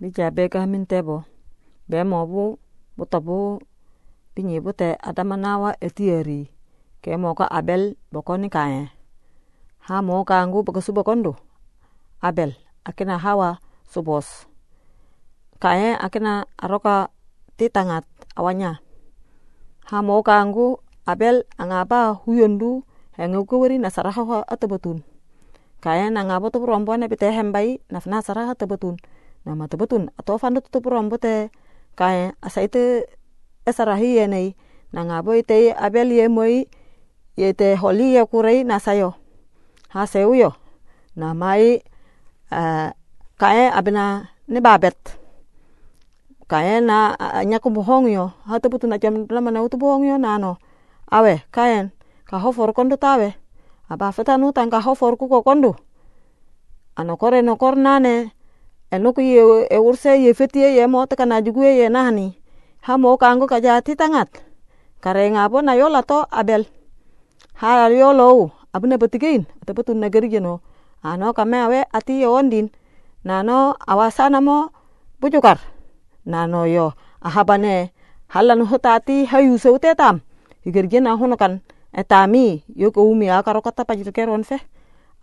bija be ka min tebo be mo bu bu to bu binyi bu te adama nawa etieri. Ke mo ka abel bokoni kaye ha mo ka ngu boko su bokondo? Abel akina hawa subos. Kaye akina aroka titangat awanya. Ha mo ka ngu abel anga ba huyondu hengu ko weri nasara ha atobotun kaye na ngabo to rombo ne bite hembai nafna sara atobotun na mata betun atau fandu tutup rombo te kae asa ite esarahi yenei na ngabo ite abel ye moi yete holi ye kurei na sayo ha seu yo. Na mai uh, kae abena ne babet. Kae na nyaku bohong yo. Ha teputu na jam lama na utu bohong yo nano. Awe kaen ka hofor kondo tawe aba fetanu tan ka hofor ku ko kondo ano kore no kor enoku ye urse ye fetie ye mo te kana jugu ye nani ha mo kango ka jati tangat kare ngabo na yola to abel. Ha yolo abne betigein te betun negeri jeno. Ano kame awe ati ye ondin. Nano awasana mo bujukar. Nano yo ahabane halan hotati hayu seute tam. Higer jena hono kan etami yo ko umi akaro kata pajito keron fe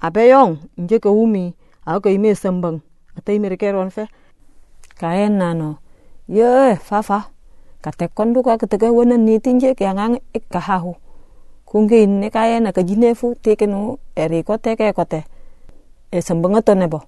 abeyong nje ko umi ako ime sembang atei mere keron fe. Kaen nano ye fafa kate kondu ka ketega wona ni tinje ke angang ik kahahu kunge ne kaen na kajine fu teke no eri kote ke kote e sembengato nebo